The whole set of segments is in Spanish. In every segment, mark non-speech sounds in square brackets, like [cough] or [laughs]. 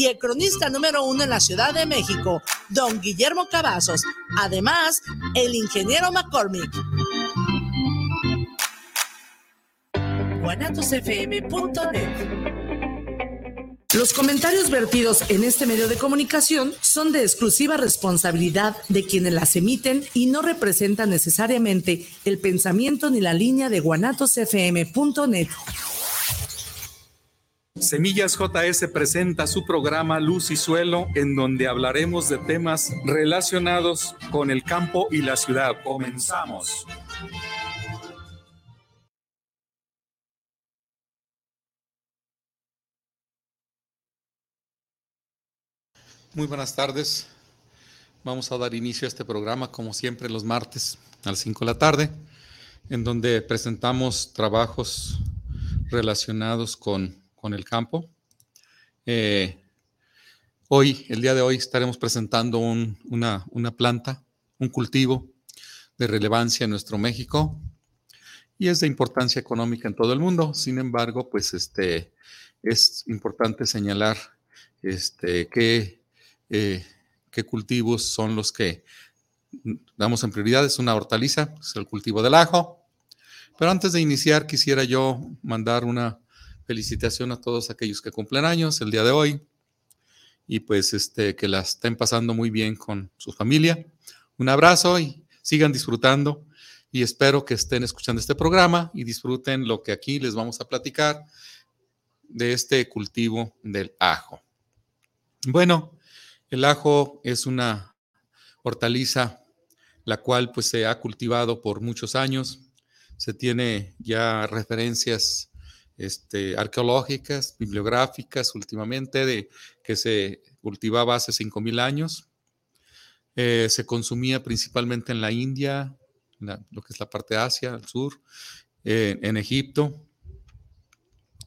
y el cronista número uno en la Ciudad de México, don Guillermo Cavazos. Además, el ingeniero McCormick. Los comentarios vertidos en este medio de comunicación son de exclusiva responsabilidad de quienes las emiten y no representan necesariamente el pensamiento ni la línea de guanatosfm.net. Semillas JS presenta su programa Luz y Suelo, en donde hablaremos de temas relacionados con el campo y la ciudad. Comenzamos. Muy buenas tardes. Vamos a dar inicio a este programa, como siempre, los martes a las 5 de la tarde, en donde presentamos trabajos relacionados con con el campo. Eh, hoy, el día de hoy, estaremos presentando una, planta, un cultivo de relevancia en nuestro México y es de importancia económica en todo el mundo. Sin embargo, pues este, es importante señalar este, qué, eh, qué cultivos son los que damos en prioridad. Es una hortaliza, es el cultivo del ajo. Pero antes de iniciar, quisiera yo mandar una felicitación a todos aquellos que cumplen años el día de hoy y pues este, que la estén pasando muy bien con su familia. Un abrazo y sigan disfrutando y espero que estén escuchando este programa y disfruten lo que aquí les vamos a platicar de este cultivo del ajo. Bueno, el ajo es una hortaliza la cual pues se ha cultivado por muchos años. Se tiene ya referencias este, arqueológicas, bibliográficas últimamente, de que se cultivaba hace 5.000 años. Eh, se consumía principalmente en la India, lo que es la parte de Asia, al sur, en Egipto.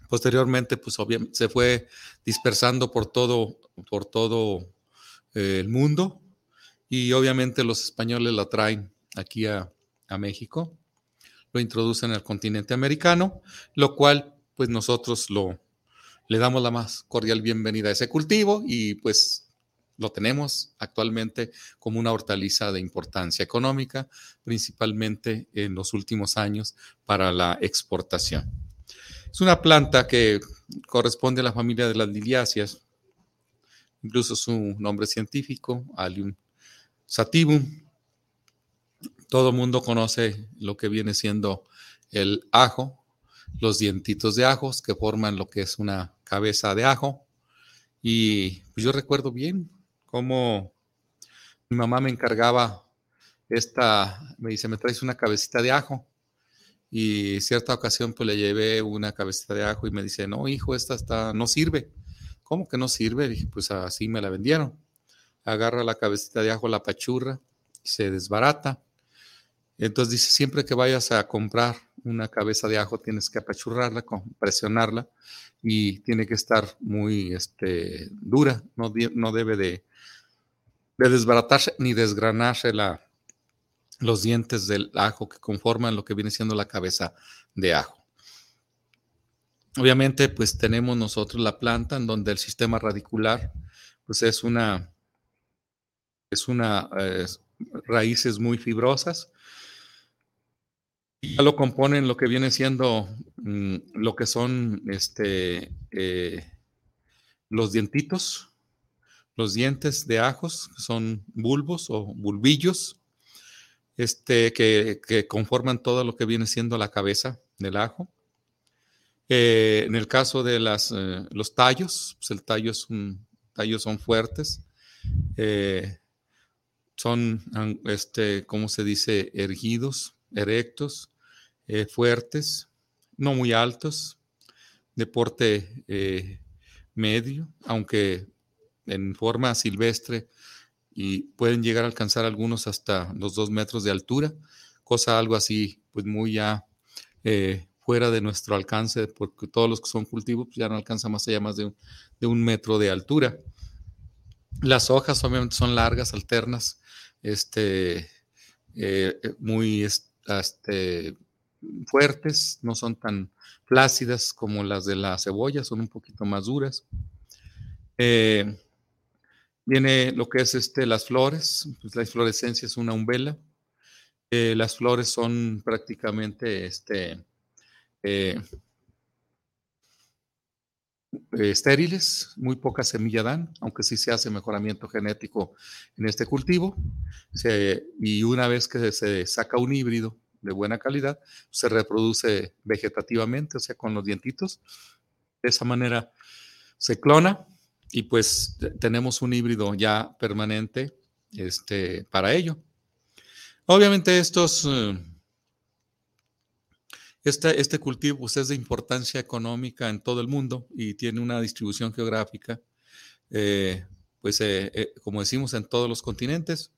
Posteriormente, pues se fue dispersando por todo, por todo eh, el mundo y obviamente los españoles la traen aquí a, a México, lo introducen al continente americano, lo cual pues nosotros lo, le damos la más cordial bienvenida a ese cultivo y pues lo tenemos actualmente como una hortaliza de importancia económica, principalmente en los últimos años para la exportación. Es una planta que corresponde a la familia de las liliáceas, incluso su nombre científico, Allium sativum. Todo mundo conoce lo que viene siendo el ajo, los dientitos de ajos que forman lo que es una cabeza de ajo. Y pues, yo recuerdo bien cómo mi mamá me encargaba esta, me dice, me traes una cabecita de ajo. Y cierta ocasión pues le llevé una cabecita de ajo y me dice, no, hijo, esta está, no sirve. ¿Cómo que no sirve? Dije, pues así me la vendieron. Agarra la cabecita de ajo, la pachurra, se desbarata. Entonces dice, siempre que vayas a comprar una cabeza de ajo tienes que apachurrarla, presionarla y tiene que estar muy este, dura, no, debe de, desbaratarse ni desgranarse la, los dientes del ajo que conforman lo que viene siendo la cabeza de ajo. Obviamente, pues tenemos nosotros la planta en donde el sistema radicular, pues es una, es una eh, raíces muy fibrosas, ya lo componen lo que viene siendo mm, lo que son este, eh, los dientitos, los dientes de ajos, son bulbos o bulbillos, este, que, conforman todo lo que viene siendo la cabeza del ajo. Eh, en el caso de las, eh, los tallos, pues el tallo es un, tallos son fuertes, son, este, ¿cómo se dice?, erguidos, erectos, eh, fuertes, no muy altos, de porte eh, medio, aunque en forma silvestre y pueden llegar a alcanzar algunos hasta los dos metros de altura, cosa algo así, pues muy ya eh, fuera de nuestro alcance, porque todos los que son cultivos pues, ya no alcanzan más allá más de un, de un metro de altura. Las hojas obviamente son largas, alternas, este, muy este, fuertes, no son tan plácidas como las de la cebolla, son un poquito más duras. Eh, viene lo que es este, las flores, pues la inflorescencia es una umbela. Eh, las flores son prácticamente este, eh, estériles, muy poca semilla dan, aunque sí se hace mejoramiento genético en este cultivo. y una vez que se saca un híbrido de buena calidad, se reproduce vegetativamente, o sea, con los dientitos. De esa manera se clona y pues tenemos un híbrido ya permanente este, para ello. Obviamente estos, este, este, cultivo pues, es de importancia económica en todo el mundo y tiene una distribución geográfica, eh, pues eh, como decimos, en todos los continentes.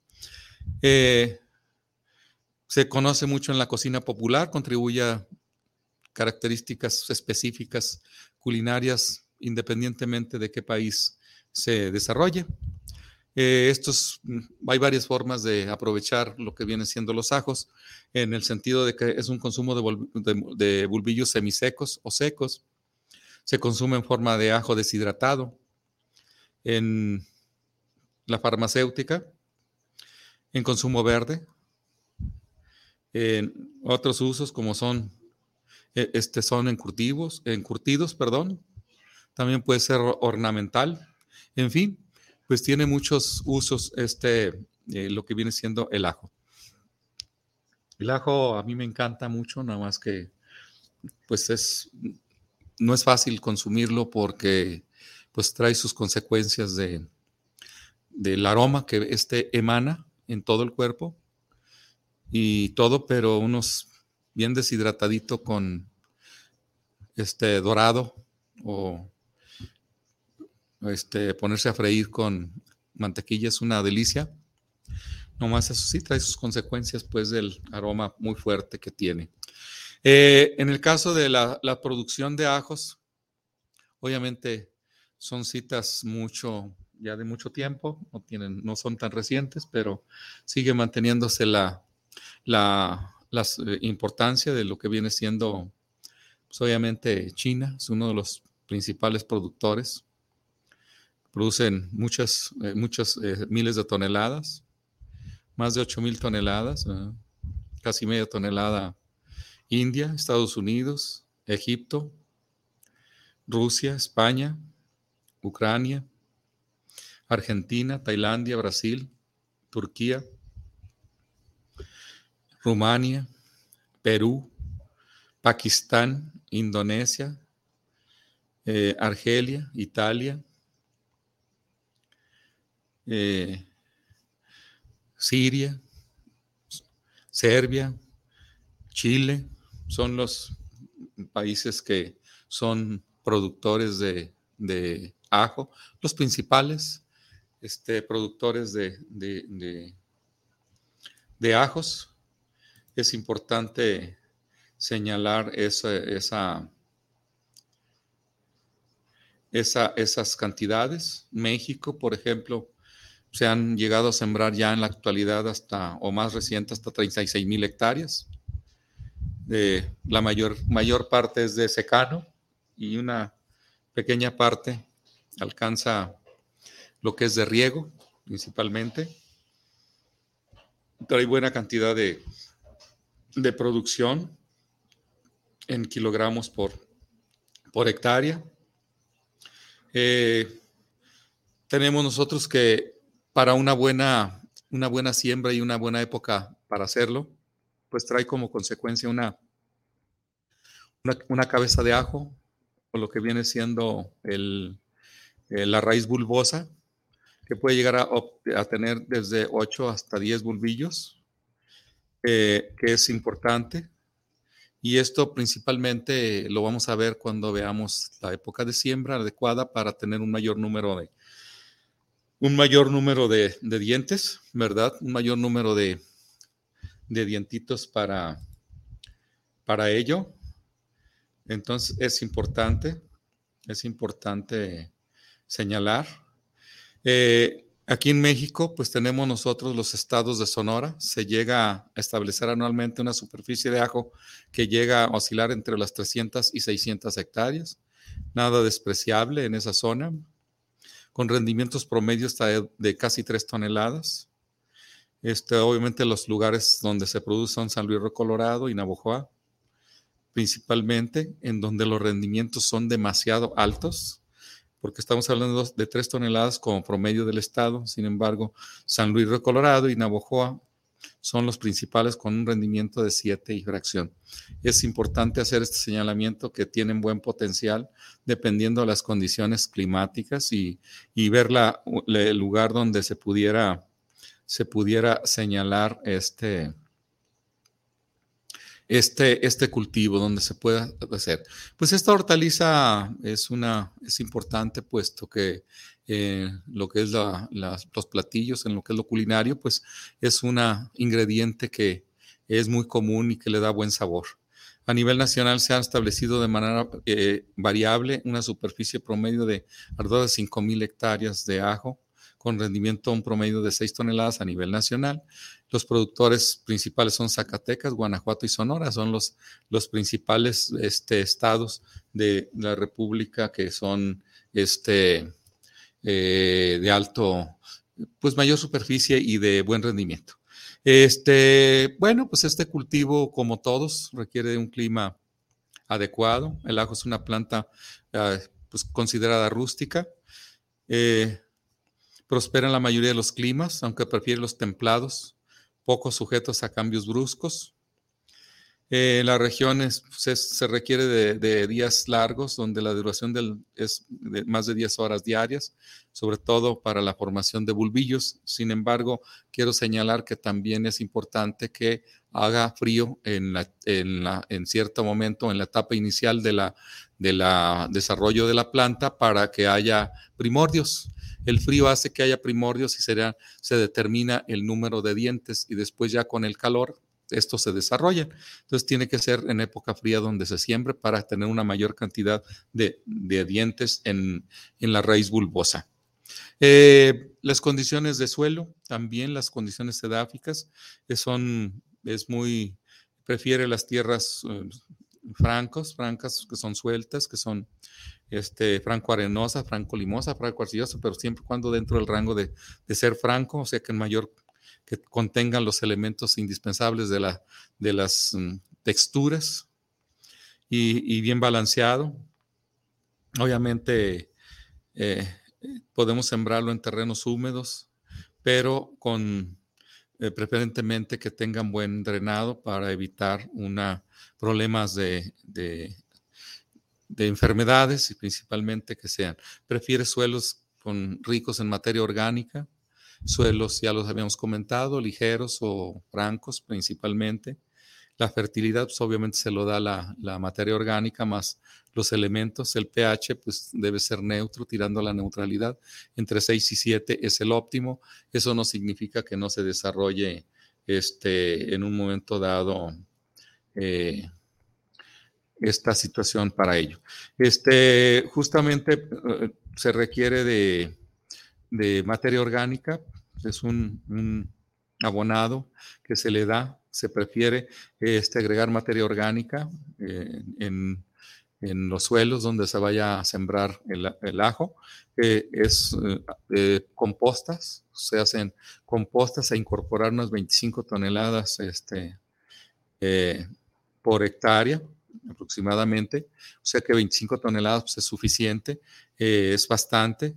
Se conoce mucho en la cocina popular, contribuye a características específicas culinarias independientemente de qué país se desarrolle. Eh, estos, mm, hay varias formas de aprovechar lo que vienen siendo los ajos, en el sentido de que es un consumo de, bulbillos semisecos o secos. Se consume en forma de ajo deshidratado. En la farmacéutica, en consumo verde, otros usos como son, e, este, son encurtidos, encurtidos, perdón. También puede ser ornamental. En fin, pues tiene muchos usos este, eh, lo que viene siendo el ajo. El ajo a mí me encanta mucho, nada más que pues es, no es fácil consumirlo porque pues trae sus consecuencias de, del aroma que este emana en todo el cuerpo y todo, pero unos bien deshidratadito con este dorado o este, ponerse a freír con mantequilla es una delicia. Nomás eso sí trae sus consecuencias, pues, del aroma muy fuerte que tiene. Eh, en el caso de la, producción de ajos, obviamente son citas mucho, ya de mucho tiempo, no, tienen, no son tan recientes, pero sigue manteniéndose la, la, eh, importancia de lo que viene siendo, pues, obviamente, China, es uno de los principales productores. Producen muchas, eh, muchas eh, miles de toneladas, más de 8 mil toneladas, casi media tonelada India, Estados Unidos, Egipto, Rusia, España, Ucrania, Argentina, Tailandia, Brasil, Turquía, Rumania, Perú, Pakistán, Indonesia, eh, Argelia, Italia, eh, Siria, Serbia, Chile, son los países que son productores de, ajo, los principales este, productores de, de, ajos. Es importante señalar esa, esa, esa, esas cantidades. México, por ejemplo, se han llegado a sembrar ya en la actualidad hasta, o más reciente, hasta 36 mil hectáreas. la mayor, mayor parte es de secano y una pequeña parte alcanza lo que es de riego, principalmente. Pero hay buena cantidad de, de producción en kilogramos por, por hectárea. Eh, tenemos nosotros que para una buena, una buena siembra y una buena época para hacerlo, pues trae como consecuencia una, una, cabeza de ajo, o lo que viene siendo el, la raíz bulbosa, que puede llegar a, tener desde 8 hasta 10 bulbillos, que es importante. Y esto principalmente lo vamos a ver cuando veamos la época de siembra adecuada para tener un mayor número de, un mayor número de, dientes, ¿verdad? Un mayor número de, dientitos para, para ello. Entonces es importante, es importante señalar. Eh, aquí en México, pues tenemos nosotros los estados de Sonora. Se llega a establecer anualmente una superficie de ajo que llega a oscilar entre las 300 y 600 hectáreas. Nada despreciable en esa zona con rendimientos promedios de, casi 3 toneladas. Este, obviamente los lugares donde se produce son San Luis Río Colorado y Navojoa, principalmente, en donde los rendimientos son demasiado altos, porque estamos hablando de 3 toneladas como promedio del estado. Sin embargo, San Luis Río Colorado y Navojoa son los principales con un rendimiento de 7 y fracción. Es importante hacer este señalamiento que tienen buen potencial dependiendo de las condiciones climáticas y, ver el lugar donde se pudiera, se pudiera señalar este, este, este cultivo donde se pueda hacer. Pues esta hortaliza es, una, es importante puesto que eh, lo que es los platillos, en lo que es lo culinario, pues es un ingrediente que es muy común y que le da buen sabor. A nivel nacional se ha establecido de manera eh, variable una superficie promedio de alrededor de 5.000 hectáreas de ajo, con rendimiento un promedio de 6 toneladas a nivel nacional. Los productores principales son Zacatecas, Guanajuato y Sonora, son los, los principales este, estados de la República que son este, eh, de alto, pues mayor superficie y de buen rendimiento. Este, bueno, pues este cultivo, como todos, requiere de un clima adecuado. El ajo es una planta ah, pues, considerada rústica. Eh, prospera en la mayoría de los climas, aunque prefiere los templados, poco sujetos a cambios bruscos. Eh, en las regiones se, requiere de, días largos, donde la duración del, es de más de 10 horas diarias, sobre todo para la formación de bulbillos. Sin embargo, quiero señalar que también es importante que haga frío en, en cierto momento, en la etapa inicial de la, de la desarrollo de la planta, para que haya primordios. El frío hace que haya primordios y se, determina el número de dientes y después ya con el calor esto se desarrolla. Entonces tiene que ser en época fría donde se siembre para tener una mayor cantidad de, dientes en, la raíz bulbosa. Eh, las condiciones de suelo, también las condiciones sedáficas, eh, son, es muy, prefiere las tierras eh, francos, francas, que son sueltas, que son este, franco-arenosa, franco-limosa, franco-arcillosa, pero siempre cuando dentro del rango de, de, ser franco, o sea que en mayor que contengan los elementos indispensables de, la, de las mm, texturas y, bien balanceado. Obviamente eh, podemos sembrarlo en terrenos húmedos, pero con eh, preferentemente que tengan buen drenado para evitar una, problemas de, de, de enfermedades y principalmente que sean. Prefiere suelos con, ricos en materia orgánica, Suelos, ya los habíamos comentado, ligeros o francos principalmente. La fertilidad, pues obviamente se lo da la, materia orgánica más los elementos. El pH, pues debe ser neutro, tirando a la neutralidad. Entre 6 y 7 es el óptimo. Eso no significa que no se desarrolle este, en un momento dado eh, esta situación para ello. Este, justamente eh, se requiere de, de materia orgánica, es un, abonado que se le da, se prefiere este, agregar materia orgánica eh, en, los suelos donde se vaya a sembrar el, ajo. es eh, compostas, se hacen compostas a incorporar unas 25 toneladas este, eh, por hectárea aproximadamente, o sea que 25 toneladas pues, es suficiente, es bastante,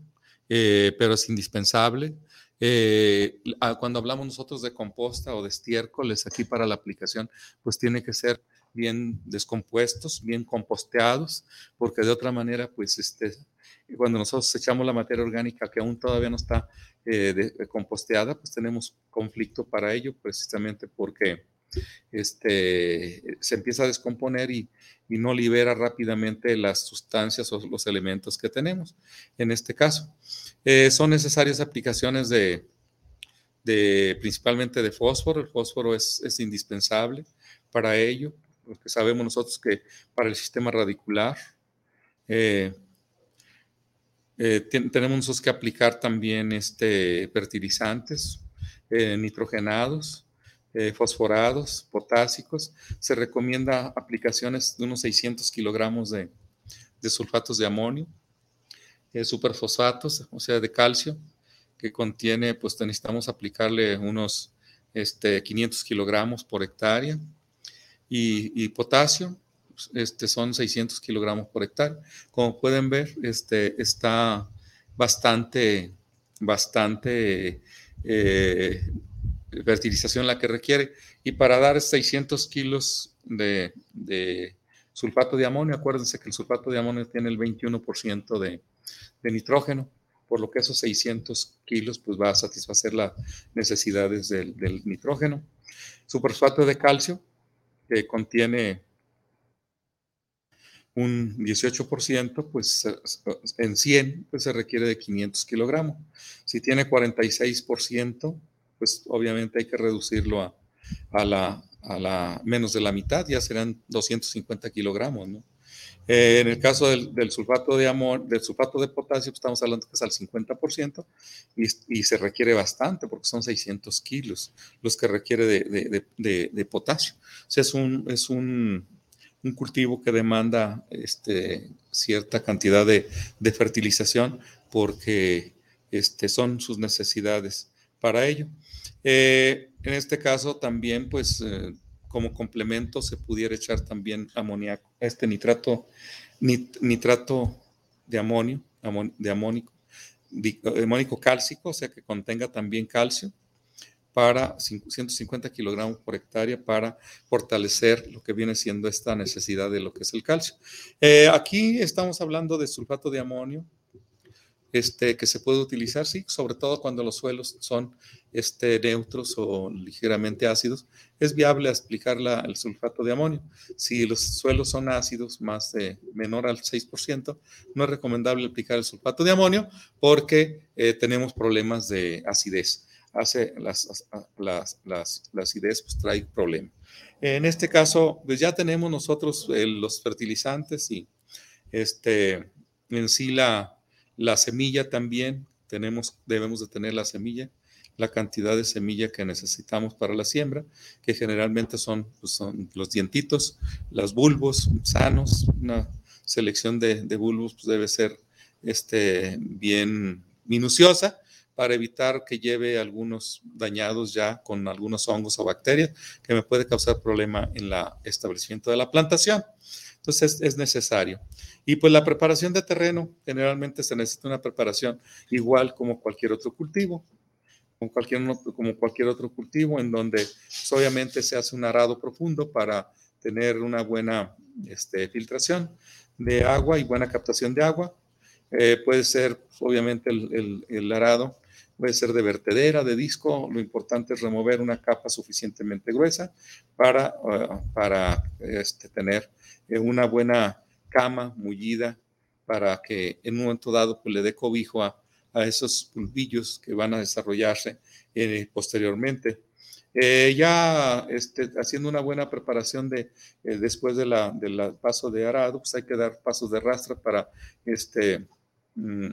pero es indispensable. Eh, cuando hablamos nosotros de composta o de estiércoles aquí para la aplicación, pues tiene que ser bien descompuestos, bien composteados, porque de otra manera, pues este, cuando nosotros echamos la materia orgánica que aún todavía no está eh, composteada, pues tenemos conflicto para ello, precisamente porque este, se empieza a descomponer y, y no libera rápidamente las sustancias o los elementos que tenemos en este caso. Eh, son necesarias aplicaciones de, principalmente de fósforo. El fósforo es, indispensable para ello, porque sabemos nosotros que para el sistema radicular eh, eh, tenemos que aplicar también este, fertilizantes nitrogenados, fosforados, potásicos. Se recomienda aplicaciones de unos 600 kilogramos de sulfatos de amonio eh, superfosfatos, o sea, de calcio, que contiene, pues necesitamos aplicarle unos este, 500 kilogramos por hectárea. Y, potasio, este, son 600 kilogramos por hectárea. Como pueden ver, este, está bastante, bastante eh, fertilización la que requiere. Y para dar 600 kilos de, sulfato de amonio, acuérdense que el sulfato de amonio tiene el 21% de, de nitrógeno por lo que esos 600 kilos pues va a satisfacer las necesidades del, nitrógeno. Superfosfato de calcio, que contiene un 18%, pues en 100 pues se requiere de 500 kilogramos. Si tiene 46%, pues obviamente hay que reducirlo a, a, la, a la menos de la mitad, ya serán 250 kilogramos, ¿no? Eh, en el caso del, sulfato de amor, del sulfato de potasio, pues, estamos hablando que es al 50% y, se requiere bastante porque son 600 kilos los que requiere de, potasio. O sea, es un, es un, cultivo que demanda este, cierta cantidad de, fertilización porque este, son sus necesidades para ello. Eh, en este caso también, pues... Eh, como complemento se pudiera echar también amoníaco, este nitrato, nitrato de amonio, de amónico, amónico cálcico, o sea que contenga también calcio para 150 kilogramos por hectárea para fortalecer lo que viene siendo esta necesidad de lo que es el calcio. Eh, aquí estamos hablando de sulfato de amonio, este, que se puede utilizar, sí, sobre todo cuando los suelos son este, neutros o ligeramente ácidos, es viable aplicar el sulfato de amonio. Si los suelos son ácidos, más de menor al 6%, no es recomendable aplicar el sulfato de amonio porque eh, tenemos problemas de acidez. Hace las, las, las, la acidez pues, trae problemas. En este caso, pues ya tenemos nosotros eh, los fertilizantes y este, en sí la, la semilla también, tenemos, debemos de tener la semilla, la cantidad de semilla que necesitamos para la siembra, que generalmente son, pues, son los dientitos, los bulbos sanos, una selección de, bulbos pues, debe ser este, bien minuciosa para evitar que lleve algunos dañados ya con algunos hongos o bacterias que me puede causar problema en el establecimiento de la plantación. Entonces es necesario. Y pues la preparación de terreno, generalmente se necesita una preparación igual como cualquier otro cultivo, como cualquier, como cualquier otro cultivo, en donde pues, obviamente se hace un arado profundo para tener una buena este, filtración de agua y buena captación de agua. Eh, puede ser, obviamente, el, arado puede ser de vertedera, de disco. Lo importante es remover una capa suficientemente gruesa para, uh, para este, tener una buena cama mullida para que en un momento dado pues, le dé cobijo a, esos pulvillos que van a desarrollarse eh, posteriormente. Eh, ya este, haciendo una buena preparación de, eh, después del de paso de arado, pues hay que dar pasos de rastra para este, mm,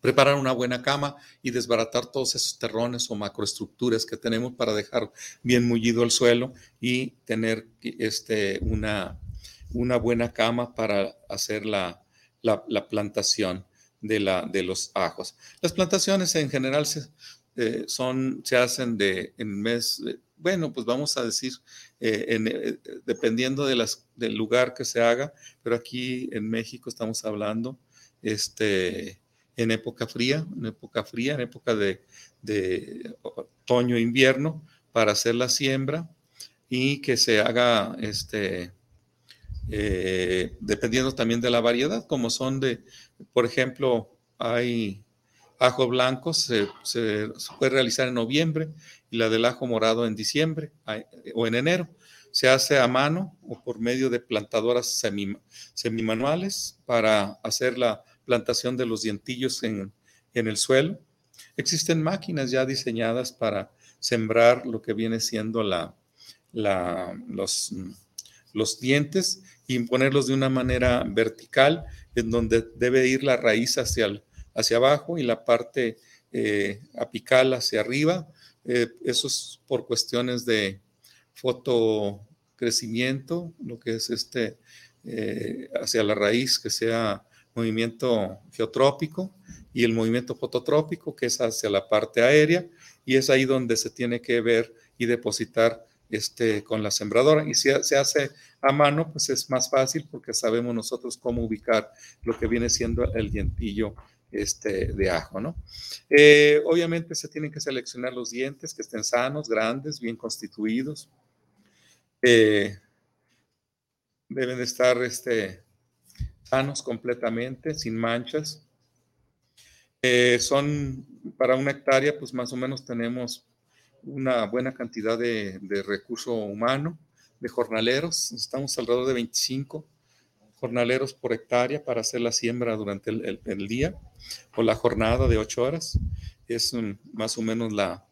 preparar una buena cama y desbaratar todos esos terrones o macroestructuras que tenemos para dejar bien mullido el suelo y tener este, una, una buena cama para hacer la, plantación de, la, de los ajos. Las plantaciones en general se, eh, son, se hacen de, en mes, bueno, pues vamos a decir, eh, eh, dependiendo de las, del lugar que se haga, pero aquí en México estamos hablando este, en época fría, en época fría, en época de, de otoño-invierno, para hacer la siembra y que se haga este, eh, dependiendo también de la variedad, como son de, por ejemplo, hay ajo blanco, se, puede realizar en noviembre y la del ajo morado en diciembre o en enero. Se hace a mano o por medio de plantadoras semi, semimanuales para hacer la plantación de los dientillos en, el suelo. Existen máquinas ya diseñadas para sembrar lo que viene siendo la, los, los dientes y ponerlos de una manera vertical, en donde debe ir la raíz hacia, hacia abajo y la parte eh, apical hacia arriba. Eh, eso es por cuestiones de fotocrecimiento, lo que es este, eh, hacia la raíz, que sea movimiento geotrópico y el movimiento fototrópico, que es hacia la parte aérea, y es ahí donde se tiene que ver y depositar este, con la sembradora. Y si se hace a mano, pues es más fácil porque sabemos nosotros cómo ubicar lo que viene siendo el dientillo este, de ajo, ¿no? Eh, obviamente se tienen que seleccionar los dientes que estén sanos, grandes, bien constituidos. Eh, deben de estar este, sanos completamente, sin manchas. Eh, son para una hectárea, pues más o menos tenemos una buena cantidad de, recurso humano, de jornaleros. Estamos alrededor de 25 jornaleros por hectárea para hacer la siembra durante el, día o la jornada de 8 horas. Es más o menos la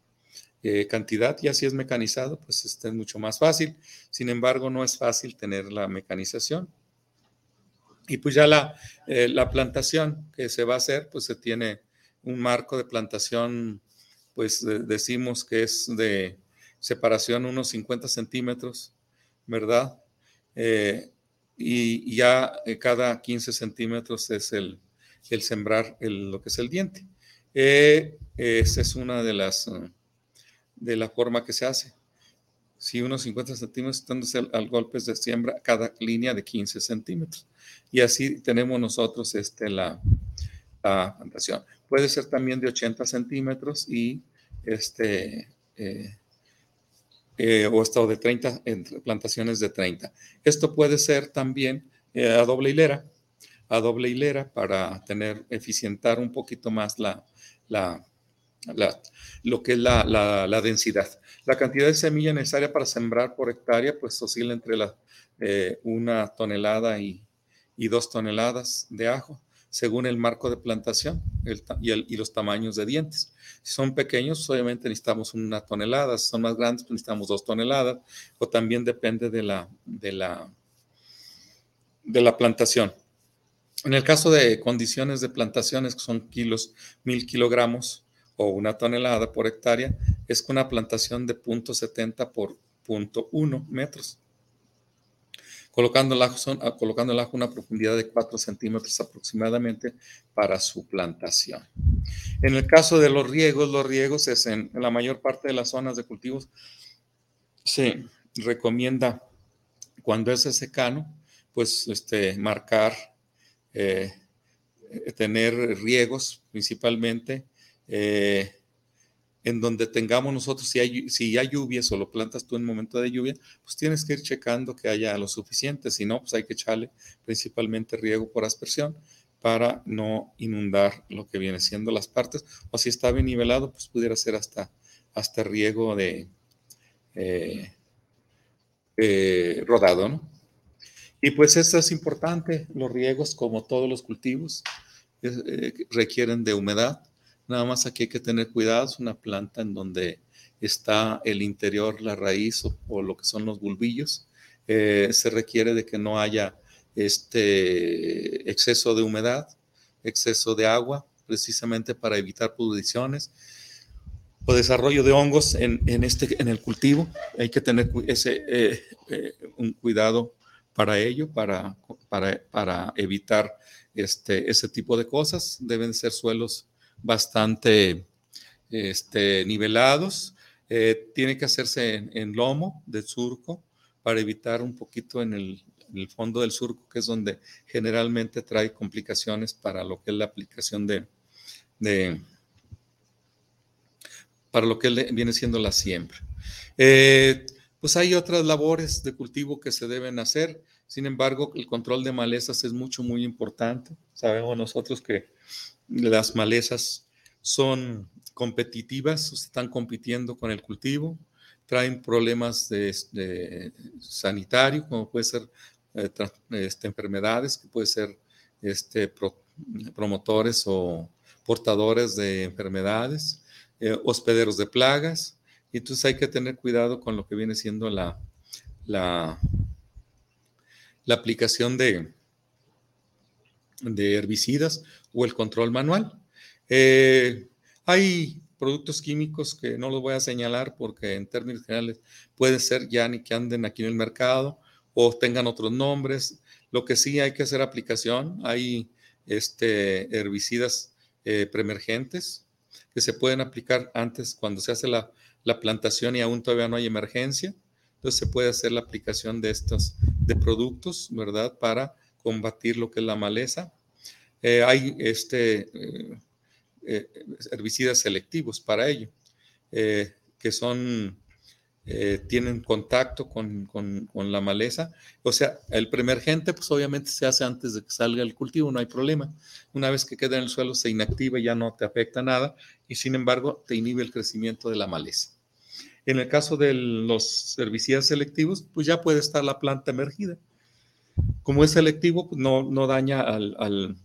eh, cantidad y así es mecanizado, pues este es mucho más fácil. Sin embargo, no es fácil tener la mecanización. Y pues ya la, eh, la plantación que se va a hacer, pues se tiene un marco de plantación, pues decimos que es de separación unos 50 centímetros, ¿verdad? Eh, y, ya eh, cada 15 centímetros es el, el sembrar lo que es el diente. esa es una de las, de la forma que se hace si unos 50 centímetros están al, golpes de siembra cada línea de 15 centímetros. Y así tenemos nosotros este, la, plantación. Puede ser también de 80 centímetros y este, eh, eh, o hasta de 30, plantaciones de 30. Esto puede ser también eh, a doble hilera, a doble hilera para tener, eficientar un poquito más la, la, lo que es la, la, densidad. La cantidad de semilla necesaria para sembrar por hectárea pues oscila entre la, una tonelada y, y, dos toneladas de ajo, según el marco de plantación y, los tamaños de dientes. Si son pequeños, obviamente necesitamos una tonelada, si son más grandes, pues necesitamos dos toneladas, o también depende de la, de la, de la plantación. En el caso de condiciones de plantaciones, que son kilos, mil kilogramos, o una tonelada por hectárea es con una plantación de 0.70 por 0.1 metros. Colocando el, ajo ah, una profundidad de 4 centímetros aproximadamente para su plantación. En el caso de los riegos, los riegos es en, la mayor parte de las zonas de cultivos se recomienda cuando es secano, pues este, marcar, eh, tener riegos principalmente eh, en donde tengamos nosotros, si hay, si hay lluvias o lo plantas tú en momento de lluvia, pues tienes que ir checando que haya lo suficiente, si no, pues hay que echarle principalmente riego por aspersión para no inundar lo que viene siendo las partes, o si está bien nivelado, pues pudiera ser hasta, hasta riego de eh, eh, rodado, ¿no? Y pues esto es importante, los riegos, como todos los cultivos, requieren de humedad, Nada más aquí hay que tener cuidado, es una planta en donde está el interior, la raíz o, lo que son los bulbillos. Eh, se requiere de que no haya este exceso de humedad, exceso de agua, precisamente para evitar pudriciones o desarrollo de hongos en, este, en el cultivo. Hay que tener ese, eh, eh, un cuidado para ello, para, para, para evitar este, ese tipo de cosas. Deben ser suelos bastante este, nivelados. Eh, tiene que hacerse en, lomo del surco para evitar un poquito en el, fondo del surco, que es donde generalmente trae complicaciones para lo que es la aplicación de, para lo que viene siendo la siembra. Eh, pues hay otras labores de cultivo que se deben hacer. Sin embargo, el control de malezas es mucho, muy importante. Sabemos nosotros que las malezas son competitivas, están compitiendo con el cultivo, traen problemas de, sanitario, como puede ser eh, este, enfermedades, que puede ser este, promotores o portadores de enfermedades, eh, hospederos de plagas. Y entonces hay que tener cuidado con lo que viene siendo la, aplicación de herbicidas o el control manual. Eh, hay productos químicos que no los voy a señalar porque en términos generales puede ser ya ni que anden aquí en el mercado o tengan otros nombres. Lo que sí hay que hacer aplicación. Hay este, herbicidas eh, preemergentes que se pueden aplicar antes cuando se hace la, plantación y aún todavía no hay emergencia. Entonces se puede hacer la aplicación de estos de productos, ¿verdad? Para combatir lo que es la maleza. Eh, hay este, eh, herbicidas selectivos para ello, que son eh, tienen contacto con, la maleza. O sea, el preemergente, pues obviamente se hace antes de que salga el cultivo, no hay problema. Una vez que queda en el suelo, se inactiva y ya no te afecta nada, y sin embargo, te inhibe el crecimiento de la maleza. En el caso de los herbicidas selectivos, pues ya puede estar la planta emergida. Como es selectivo, pues no, no daña al,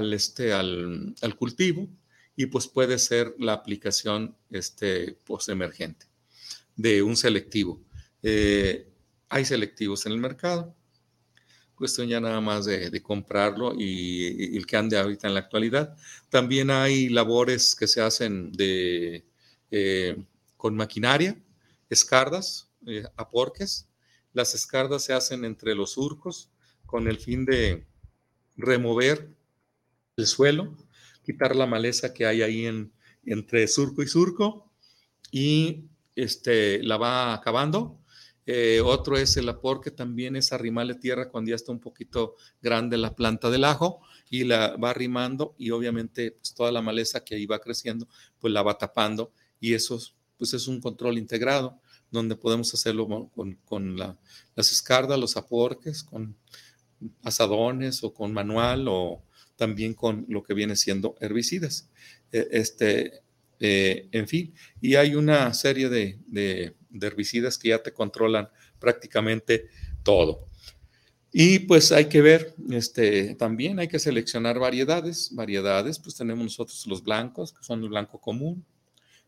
este, al, cultivo y pues puede ser la aplicación este, post-emergente de un selectivo. Eh, hay selectivos en el mercado. Cuestión ya nada más de, comprarlo y, el que ande ahorita en la actualidad. También hay labores que se hacen de, eh, con maquinaria, escardas, eh, aporques. Las escardas se hacen entre los surcos con el fin de remover el suelo, quitar la maleza que hay ahí en, entre surco y surco y este, la va acabando. Eh, otro es el apor, que también es arrimarle tierra cuando ya está un poquito grande la planta del ajo y la va arrimando y obviamente pues, toda la maleza que ahí va creciendo, pues la va tapando y eso pues, es un control integrado donde podemos hacerlo con, las escardas, los aporques, con asadones o con manual o también con lo que viene siendo herbicidas. E, este, eh, en fin, y hay una serie de, herbicidas que ya te controlan prácticamente todo. Y pues hay que ver, este, también hay que seleccionar variedades. Variedades, pues tenemos nosotros los blancos, que son el blanco común.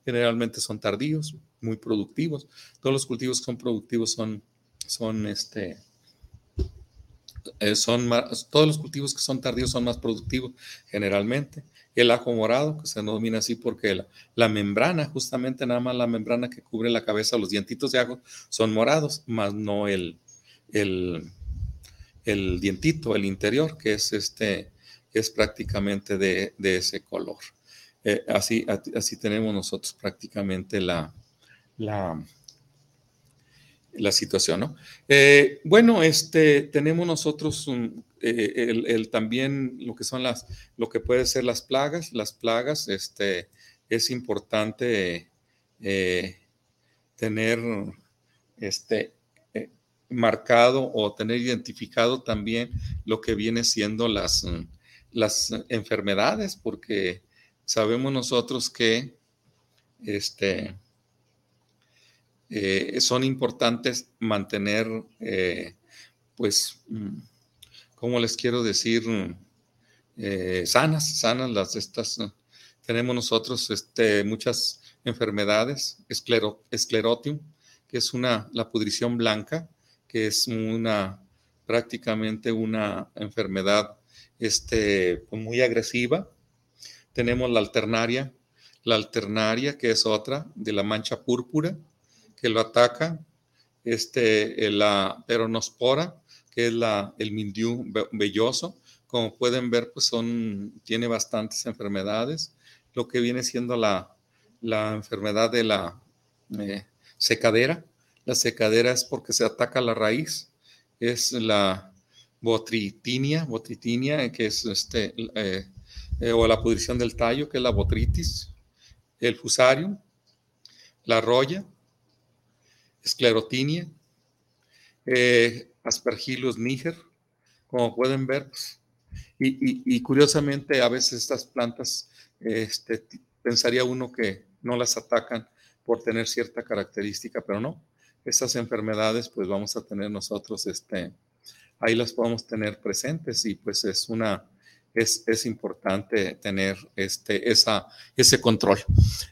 Generalmente son tardíos, muy productivos. Todos los cultivos que son productivos son, son este, eh, son todos los cultivos que son tardíos son más productivos generalmente el ajo morado, que se denomina así porque la, membrana, justamente nada más la membrana que cubre la cabeza, los dientitos de ajo, son morados, más no el, el, el dientito, el interior, que es, este, es prácticamente de, ese color. Eh, así, así tenemos nosotros prácticamente la, la, la situación, ¿no? Eh, bueno, este, tenemos nosotros eh, el, también lo que son las, lo que puede ser las plagas, las plagas, este, es importante eh, tener este, marcado o tener identificado también lo que viene siendo las, las enfermedades, porque sabemos nosotros que este, eh, son importantes mantener, eh, pues, mm, ¿cómo les quiero decir? Eh, sanas, sanas las estas. Tenemos nosotros este, muchas enfermedades, esclero, esclerotium, que es una, la pudrición blanca, que es una, prácticamente una enfermedad este, muy agresiva. Tenemos la alternaria, la alternaria, que es otra, de la mancha púrpura, que lo ataca, este, la peronospora, que es la, el mildiu velloso. Como pueden ver, pues son, tiene bastantes enfermedades. Lo que viene siendo la, la enfermedad de la eh, secadera. La secadera es porque se ataca la raíz. Es la botritinia, botritinia, que es este, eh, eh, o la pudrición del tallo, que es la botritis, el fusarium, la roya, esclerotinia, eh, aspergillus niger, como pueden ver. Pues, y, curiosamente, a veces estas plantas, este, pensaría uno que no las atacan por tener cierta característica, pero no. Estas enfermedades, pues vamos a tener nosotros, este, ahí las podemos tener presentes y pues es una, es, importante tener este, esa, ese control,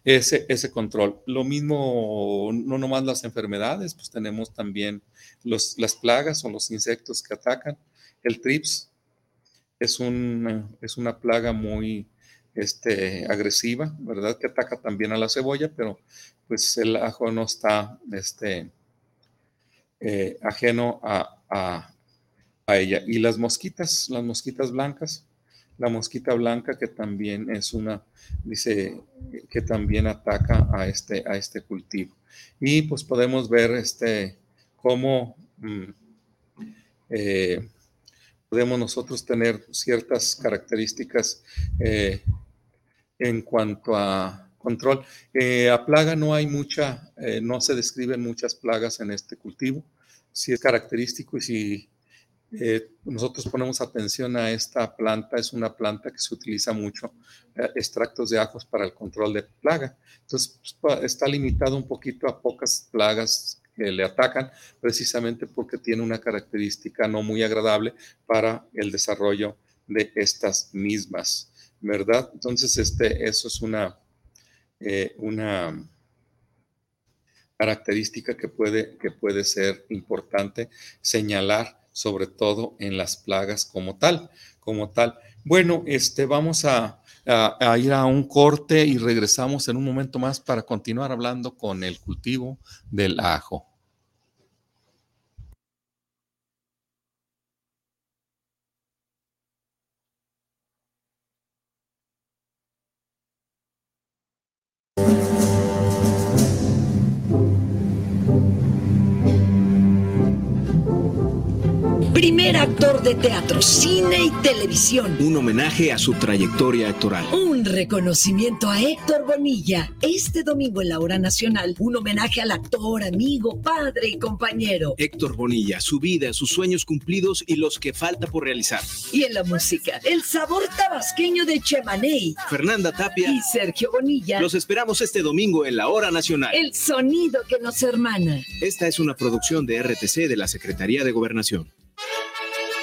ese, ese control. Lo mismo, no nomás las enfermedades, pues tenemos también los, las plagas o los insectos que atacan. El trips es, un, es una plaga muy este, agresiva, ¿verdad? Que ataca también a la cebolla, pero pues el ajo no está este, eh, ajeno a, a ella. Y las mosquitas, las mosquitas blancas, la mosquita blanca que también es una, dice, que también ataca a este, a este cultivo. Y pues podemos ver este, cómo mm, eh, podemos nosotros tener ciertas características eh, en cuanto a control. Eh, a plaga no hay mucha, no se describen muchas plagas en este cultivo. Si es característico y si eh, nosotros ponemos atención a esta planta, es una planta que se utiliza mucho, eh, extractos de ajos para el control de plaga. Entonces, pues, está limitado un poquito a pocas plagas que le atacan, precisamente porque tiene una característica no muy agradable para el desarrollo de estas mismas, ¿verdad? Entonces, este, eso es una, eh, una característica que puede, que puede ser importante señalar sobre todo en las plagas como tal, como tal. Bueno, este, vamos a, a, ir a un corte y regresamos en un momento más para continuar hablando con el cultivo del ajo. Primer actor de teatro, cine y televisión. Un homenaje a su trayectoria actoral. Un reconocimiento a Héctor Bonilla. Este domingo en la hora nacional, un homenaje al actor, amigo, padre y compañero. Héctor Bonilla, su vida, sus sueños cumplidos y los que falta por realizar. Y en la música, el sabor tabasqueño de Chemaney. Fernanda Tapia y Sergio Bonilla. Los esperamos este domingo en la hora nacional. El sonido que nos hermana. Esta es una producción de RTC de la Secretaría de Gobernación.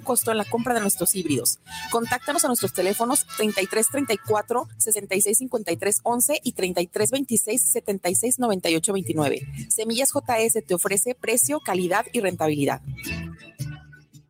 costo en la compra de nuestros híbridos. Contáctanos a nuestros teléfonos 3334 6653 11 y 3326 7698 29. Semillas JS te ofrece precio, calidad y rentabilidad.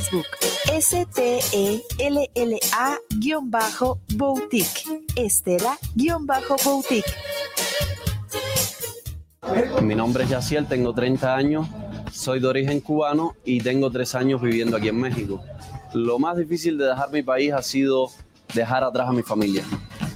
S-T-E-L-L-A-Boutique. Estela-Boutique. Mi nombre es Yaciel, tengo 30 años, soy de origen cubano y tengo tres años viviendo aquí en México. Lo más difícil de dejar mi país ha sido dejar atrás a mi familia.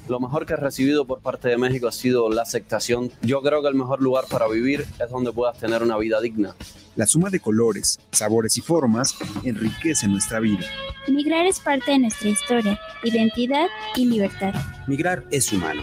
Lo mejor que he recibido por parte de México ha sido la aceptación. Yo creo que el mejor lugar para vivir es donde puedas tener una vida digna. La suma de colores, sabores y formas enriquece nuestra vida. Migrar es parte de nuestra historia, identidad y libertad. Migrar es humano.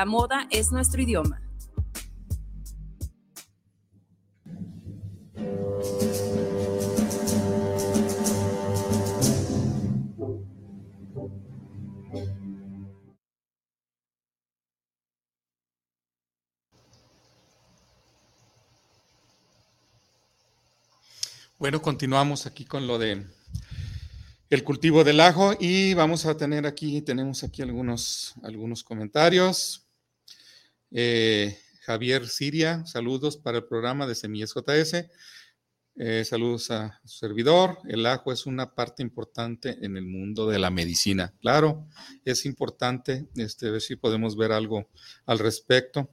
la moda es nuestro idioma. Bueno, continuamos aquí con lo de el cultivo del ajo y vamos a tener aquí, tenemos aquí algunos, algunos comentarios. Eh, Javier Siria, saludos para el programa de Semillas JS. Eh, saludos a su servidor. El ajo es una parte importante en el mundo de la medicina. Claro, es importante este, ver si podemos ver algo al respecto.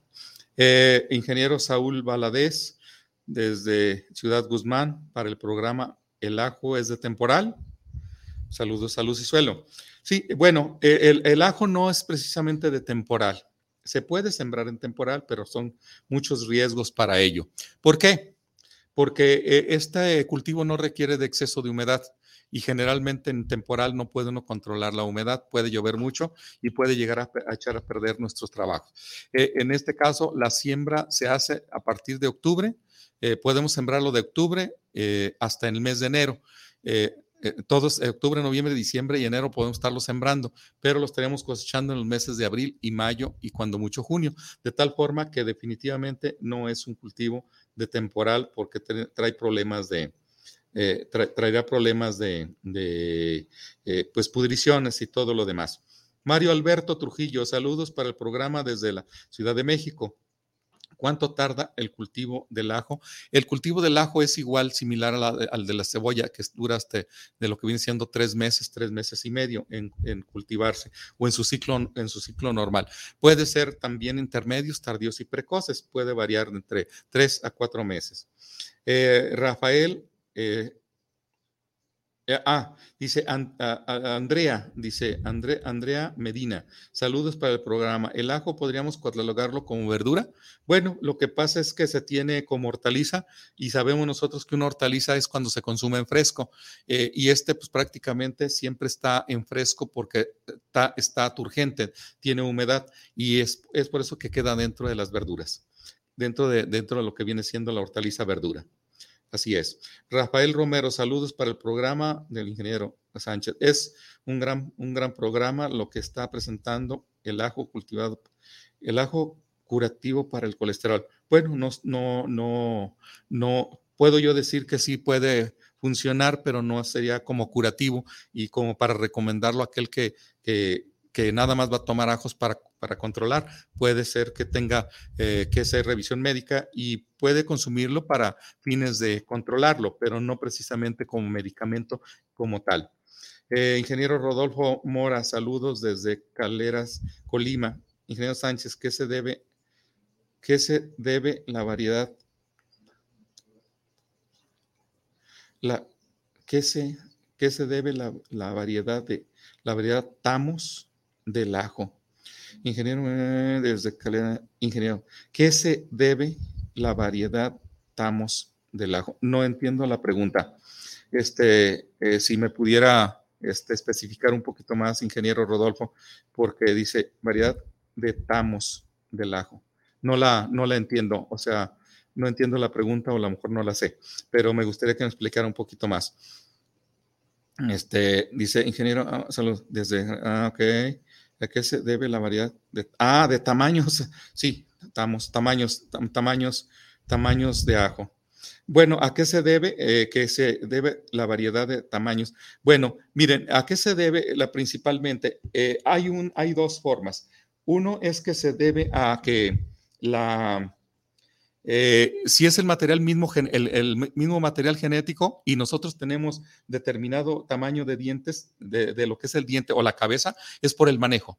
Eh, ingeniero Saúl Valadez, desde Ciudad Guzmán, para el programa El ajo es de temporal. Saludos a Luz y Suelo. Sí, bueno, el ajo no es precisamente de temporal. Se puede sembrar en temporal, pero son muchos riesgos para ello. ¿Por qué? Porque eh, este cultivo no requiere de exceso de humedad y generalmente en temporal no puede uno controlar la humedad, puede llover mucho y puede llegar a, echar a perder nuestros trabajos. Eh, en este caso, la siembra se hace a partir de octubre, eh, podemos sembrarlo de octubre hasta el mes de enero. Eh, todos, eh, octubre, noviembre, diciembre y enero podemos estarlo sembrando, pero lo estaríamos cosechando en los meses de abril y mayo y cuando mucho junio, de tal forma que definitivamente no es un cultivo de temporal porque trae problemas de, eh, traerá problemas de pues pudriciones y todo lo demás. Mario Alberto Trujillo, saludos para el programa desde la Ciudad de México. ¿Cuánto tarda el cultivo del ajo? El cultivo del ajo es igual, similar al de la cebolla, que dura hasta de lo que viene siendo tres meses, tres meses y medio en, cultivarse o en su, ciclo, en su ciclo normal. Puede ser también intermedios, tardíos y precoces, puede variar entre tres a cuatro meses. Eh, Rafael eh, eh, ah, dice Andrea, dice Andrea Medina, saludos para el programa. ¿El ajo podríamos catalogarlo como verdura? Bueno, lo que pasa es que se tiene como hortaliza y sabemos nosotros que una hortaliza es cuando se consume en fresco eh, y este pues prácticamente siempre está en fresco porque está, está turgente, tiene humedad y es, es por eso que queda dentro de las verduras, dentro de, dentro de lo que viene siendo la hortaliza verdura. Así es. Rafael Romero, saludos para el programa del ingeniero Sánchez. Es un gran, un gran programa lo que está presentando el ajo cultivado, el ajo curativo para el colesterol. Bueno, no, no, no, no puedo yo decir que sí puede funcionar, pero no sería como curativo y como para recomendarlo a aquel que, que, que nada más va a tomar ajos para, para controlar. Puede ser que tenga eh, que hacer revisión médica y puede consumirlo para fines de controlarlo, pero no precisamente como medicamento como tal. Eh, ingeniero Rodolfo Mora, saludos desde Caleras, Colima. Ingeniero Sánchez, ¿qué se debe, qué se debe la variedad? La, ¿qué, se, ¿Qué se debe la, la variedad de la variedad Tamos? del ajo. Ingeniero, eh, desde Calera, ingeniero, ¿qué se debe la variedad Tamos del ajo? No entiendo la pregunta. Este, eh, si me pudiera este, especificar un poquito más, ingeniero Rodolfo, porque dice variedad de Tamos del ajo. No la, no la entiendo, o sea, no entiendo la pregunta o a lo mejor no la sé, pero me gustaría que me explicara un poquito más. Este, dice ingeniero, ah, salud, desde, ah, ok, ¿A qué se debe la variedad? De, ah, de tamaños. [laughs] Sí, estamos, tamaños, tamaños, tamaños de ajo. Bueno, ¿a qué se debe? Eh, que se debe la variedad de tamaños. Bueno, miren, ¿a qué se debe la principalmente? Eh, hay, un, hay dos formas. Uno es que se debe a que la, eh, si es el material mismo, el, mismo material genético y nosotros tenemos determinado tamaño de dientes, de, lo que es el diente o la cabeza, es por el manejo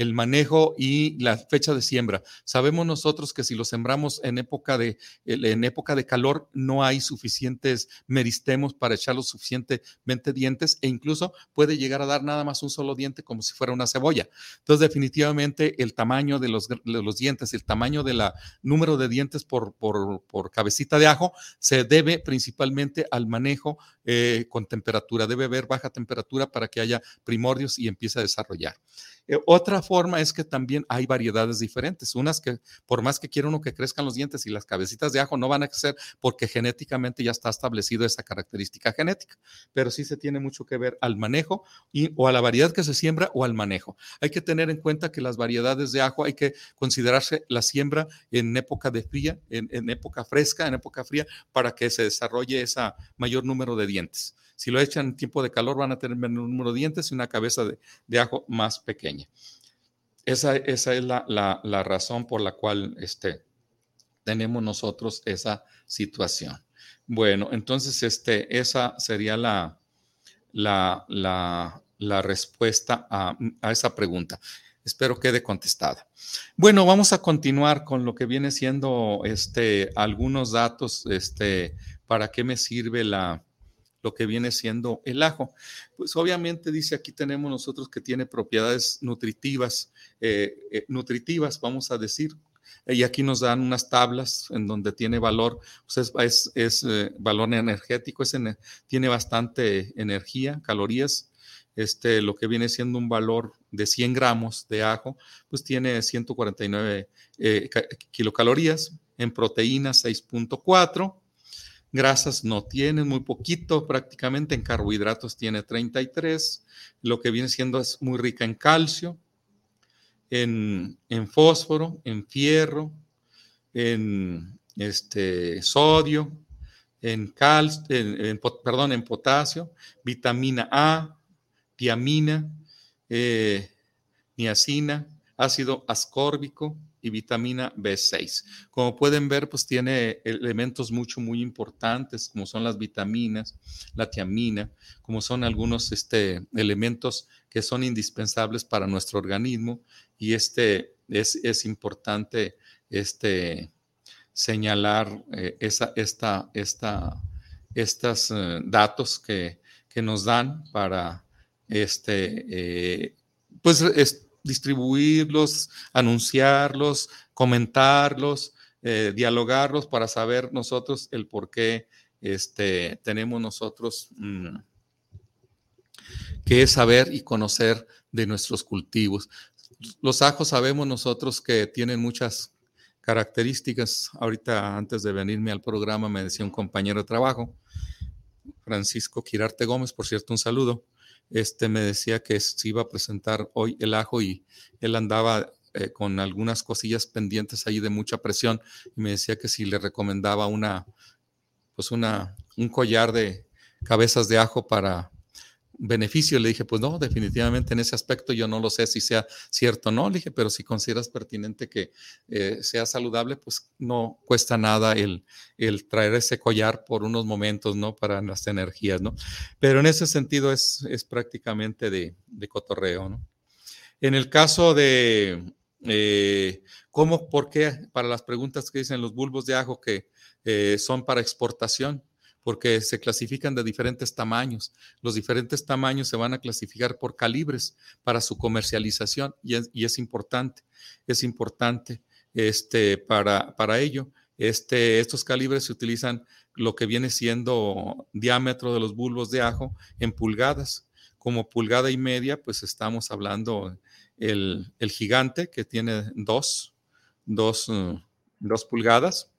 el manejo y la fecha de siembra. Sabemos nosotros que si lo sembramos en época de, en época de calor, no hay suficientes meristemos para echarlo suficientemente dientes e incluso puede llegar a dar nada más un solo diente como si fuera una cebolla. Entonces, definitivamente el tamaño de los, los dientes, el tamaño del número de dientes por, por, por, cabecita de ajo se debe principalmente al manejo eh, con temperatura. Debe haber baja temperatura para que haya primordios y empiece a desarrollar. Eh, otra forma es que también hay variedades diferentes. Unas que, por más que quiera uno que crezcan los dientes y las cabecitas de ajo, no van a crecer porque genéticamente ya está establecido esa característica genética. Pero sí se tiene mucho que ver al manejo y, o a la variedad que se siembra o al manejo. Hay que tener en cuenta que las variedades de ajo hay que considerarse la siembra en época de fría, en, en época fresca, en época fría, para que se desarrolle ese mayor número de dientes. Si lo echan en tiempo de calor van a tener menor número de dientes y una cabeza de, ajo más pequeña. Esa, esa es la, la, razón por la cual este, tenemos nosotros esa situación. Bueno, entonces este, esa sería la, la, la respuesta a, a, esa pregunta. Espero quede contestada. Bueno, vamos a continuar con lo que viene siendo este, algunos datos este, para qué me sirve la, lo que viene siendo el ajo. Pues obviamente dice aquí tenemos nosotros que tiene propiedades nutritivas, eh, eh, nutritivas, vamos a decir. Y aquí nos dan unas tablas en donde tiene valor, pues es, eh, valor energético, es tiene bastante energía, calorías. Este, lo que viene siendo un valor de 100 gramos de ajo, pues tiene 149 kilocalorías, en proteínas 6.4, Grasas no tiene, muy poquito prácticamente, en carbohidratos tiene 33, lo que viene siendo es muy rica en calcio, en, fósforo, en fierro, en este, sodio, en, perdón, en potasio, vitamina A, tiamina, eh, niacina, ácido ascórbico, y vitamina B6. Como pueden ver, pues tiene elementos mucho, muy importantes, como son las vitaminas, la tiamina, como son algunos este, elementos que son indispensables para nuestro organismo y este es, importante este, señalar eh, esa, esta, esta, estos eh, datos que, que, nos dan para este, eh, pues, distribuirlos, anunciarlos, comentarlos, eh, dialogarlos para saber nosotros el por qué este, tenemos nosotros mm, que saber y conocer de nuestros cultivos. Los ajos sabemos nosotros que tienen muchas características. Ahorita antes de venirme al programa me decía un compañero de trabajo, Francisco Quirarte Gómez, por cierto, un saludo este me decía que se iba a presentar hoy el ajo y él andaba eh, con algunas cosillas pendientes ahí de mucha presión y me decía que si le recomendaba una, pues una, un collar de cabezas de ajo para beneficio. Le dije, pues no, definitivamente en ese aspecto yo no lo sé si sea cierto o no. Le dije, pero si consideras pertinente que eh, sea saludable, pues no cuesta nada el, el, traer ese collar por unos momentos, ¿no? Para las energías, ¿no? Pero en ese sentido es, es prácticamente de, de, cotorreo, ¿no? En el caso de eh, cómo, por qué, para las preguntas que dicen los bulbos de ajo que eh, son para exportación, porque se clasifican de diferentes tamaños. Los diferentes tamaños se van a clasificar por calibres para su comercialización y es, importante, es importante este, para, para ello. Este, estos calibres se utilizan lo que viene siendo diámetro de los bulbos de ajo en pulgadas. Como pulgada y media, pues estamos hablando el, gigante que tiene dos, dos, uh, dos pulgadas,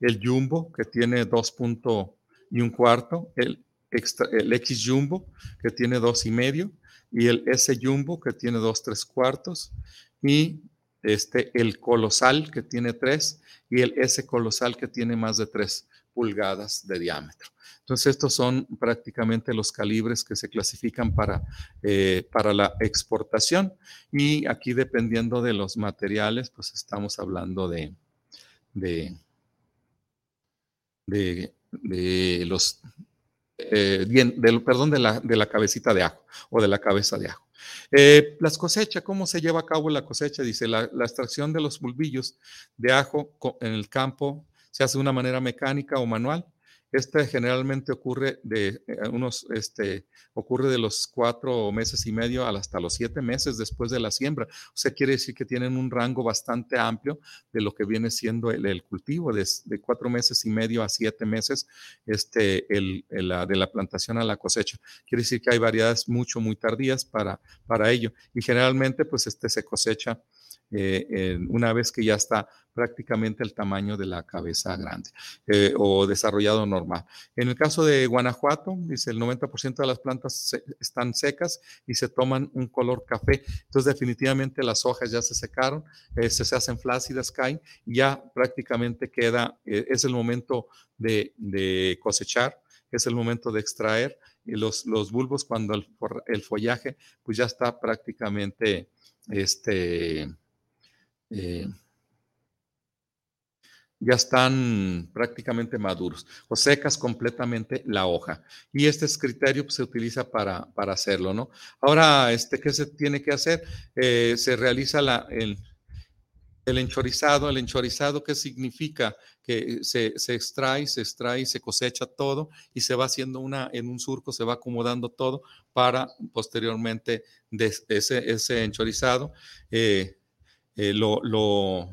el jumbo que tiene 2.5 y un cuarto, el, el X Jumbo, que tiene dos y medio, y el S Jumbo, que tiene dos, tres cuartos, y este, el colosal, que tiene tres, y el S colosal, que tiene más de tres pulgadas de diámetro. Entonces, estos son prácticamente los calibres que se clasifican para, eh, para la exportación. Y aquí, dependiendo de los materiales, pues estamos hablando de, de de los, eh, perdón, de la, de la, cabecita de ajo o de la cabeza de ajo. Eh, las cosechas, ¿cómo se lleva a cabo la cosecha? Dice, la, la, extracción de los bulbillos de ajo en el campo se hace de una manera mecánica o manual. Este generalmente ocurre de eh, unos, este, ocurre de los cuatro meses y medio hasta los siete meses después de la siembra. O sea, quiere decir que tienen un rango bastante amplio de lo que viene siendo el, cultivo, de, cuatro meses y medio a siete meses, este, el, de la plantación a la cosecha. Quiere decir que hay variedades mucho, muy tardías para, para ello. Y generalmente, pues, este se cosecha eh, una vez que ya está prácticamente el tamaño de la cabeza grande eh, o desarrollado normal. En el caso de Guanajuato, dice el 90% de las plantas están secas y se toman un color café. Entonces definitivamente las hojas ya se secaron, eh, se, hacen flácidas, caen, ya prácticamente queda, es el momento de, cosechar, es el momento de extraer y los, los bulbos cuando el, el follaje pues ya está prácticamente este, eh, ya están prácticamente maduros o secas completamente la hoja. Y este criterio pues, se utiliza para, para, hacerlo, ¿no? Ahora, este, ¿qué se tiene que hacer? Eh, se realiza el, el, enchorizado. ¿El enchorizado qué significa? Que se, se, extrae, se extrae, se cosecha todo y se va haciendo una, en un surco, se va acomodando todo para posteriormente ese, ese enchorizado. Eh, eh, lo, lo,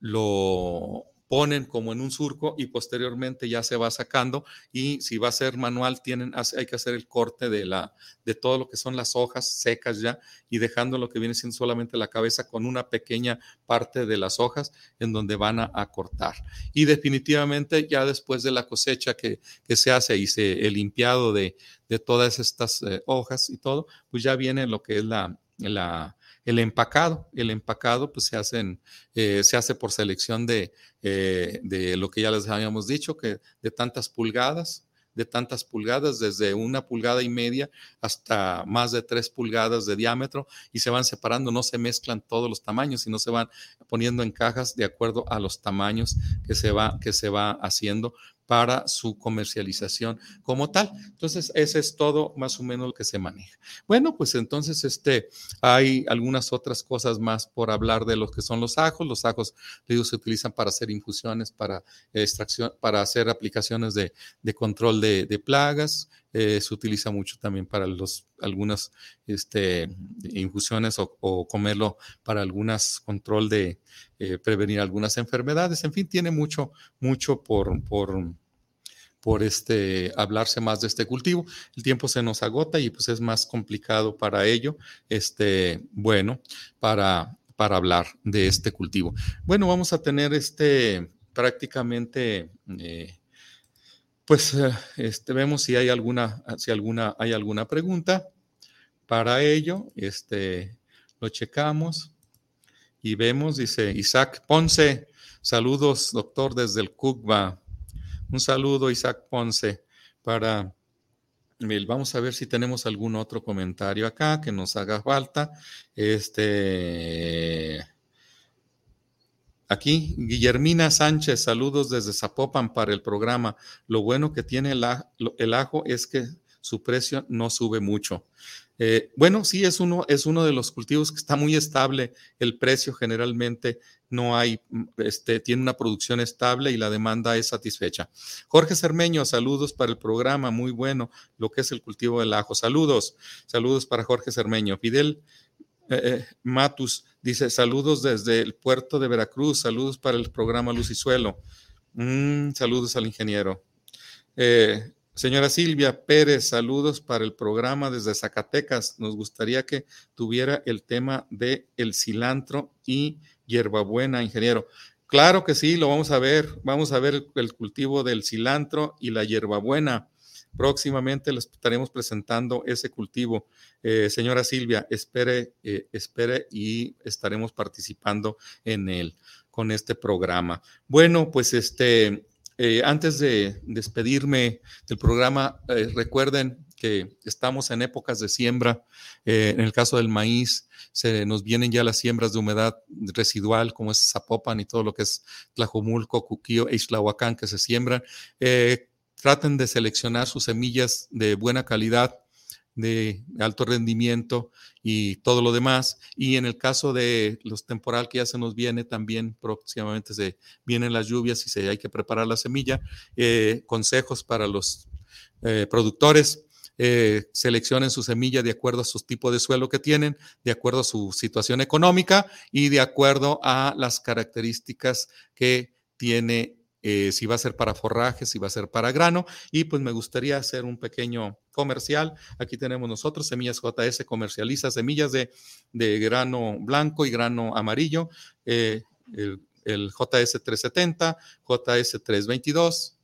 lo, ponen como en un surco y posteriormente ya se va sacando. Y si va a ser manual tienen hay que hacer el corte de la de todo lo que son las hojas secas ya y dejando lo que viene siendo solamente la cabeza con una pequeña parte de las hojas en donde van a, cortar. Y definitivamente ya después de la cosecha que, que se hace y se el limpiado de, de todas estas eh, hojas y todo pues ya viene lo que es la, la el empacado, el empacado pues se, hacen, eh, se hace por selección de, eh, de lo que ya les habíamos dicho, que de tantas pulgadas, de tantas pulgadas, desde una pulgada y media hasta más de tres pulgadas de diámetro, y se van separando, no se mezclan todos los tamaños, sino se van poniendo en cajas de acuerdo a los tamaños que se va, que se va haciendo para su comercialización como tal. Entonces, ese es todo más o menos lo que se maneja. Bueno, pues entonces este, hay algunas otras cosas más por hablar de lo que son los ajos. Los ajos ellos se utilizan para hacer infusiones, para extracción, para hacer aplicaciones de, control de, plagas. Eh, se utiliza mucho también para los, algunas este, infusiones o, comerlo para algunas control de eh, prevenir algunas enfermedades. En fin, tiene mucho, mucho por, por, por este, hablarse más de este cultivo. El tiempo se nos agota y pues es más complicado para ello, este, bueno, para, para hablar de este cultivo. Bueno, vamos a tener este prácticamente... Eh, pues este, vemos si hay alguna, si alguna, hay alguna pregunta para ello. Este, lo checamos y vemos, dice Isaac Ponce, saludos doctor desde el CUCBA. Un saludo Isaac Ponce para... Vamos a ver si tenemos algún otro comentario acá que nos haga falta. Este... Aquí, Guillermina Sánchez, saludos desde Zapopan para el programa. Lo bueno que tiene el, ajo es que su precio no sube mucho. Eh, bueno, sí, es uno, es uno de los cultivos que está muy estable. El precio generalmente no hay, mm, este, tiene una producción estable y la demanda es satisfecha. Jorge Cermeño, saludos para el programa, muy bueno, lo que es el cultivo del ajo. Saludos, saludos para Jorge Cermeño. Fidel eh, eh, Matus dice, saludos desde el puerto de Veracruz, saludos para el programa Luz y Suelo. Mm, saludos al ingeniero. Señora Silvia Pérez, saludos para el programa desde Zacatecas. Nos gustaría que tuviera el tema de el cilantro y hierbabuena, ingeniero. Claro que sí, lo vamos a ver. Vamos a ver el cultivo del cilantro y la hierbabuena. Próximamente les estaremos presentando ese cultivo. Eh, señora Silvia, espere, eh, espere y estaremos participando en él con este programa. Bueno, pues este, eh, antes de despedirme del programa, recuerden que estamos en épocas de siembra. En el caso del maíz, se nos vienen ya las siembras de humedad residual, como es Zapopan y todo lo que es Tlajomulco, Cuquío e Islahuacán, que se siembran. Traten de seleccionar sus semillas de buena calidad de alto rendimiento y todo lo demás. Y en el caso de los temporal que ya se nos viene, también próximamente se vienen las lluvias y se, hay que preparar la semilla. Eh, consejos para los eh, productores. Eh, seleccionen su semilla de acuerdo a su tipo de suelo que tienen, de acuerdo a su situación económica y de acuerdo a las características que tiene eh, si va a ser para forraje, si va a ser para grano. Y pues me gustaría hacer un pequeño comercial. Aquí tenemos nosotros, Semillas JS comercializa semillas de, grano blanco y grano amarillo, eh, el, JS 370, JS 322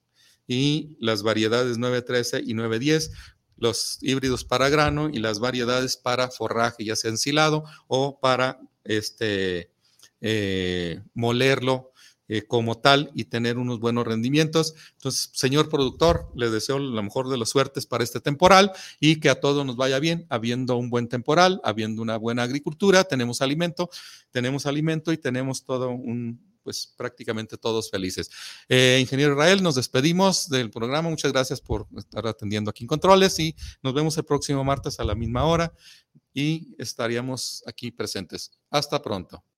y las variedades 913 y 910 los híbridos para grano y las variedades para forraje, ya sea ensilado o para este, eh, molerlo eh, como tal y tener unos buenos rendimientos. Entonces, señor productor, le deseo la mejor de las suertes para este temporal y que a todos nos vaya bien, habiendo un buen temporal, habiendo una buena agricultura, tenemos alimento, tenemos alimento y tenemos todo un, pues prácticamente todos felices. Eh, ingeniero Israel, nos despedimos del programa. Muchas gracias por estar atendiendo aquí en Controles y nos vemos el próximo martes a la misma hora y estaríamos aquí presentes. Hasta pronto.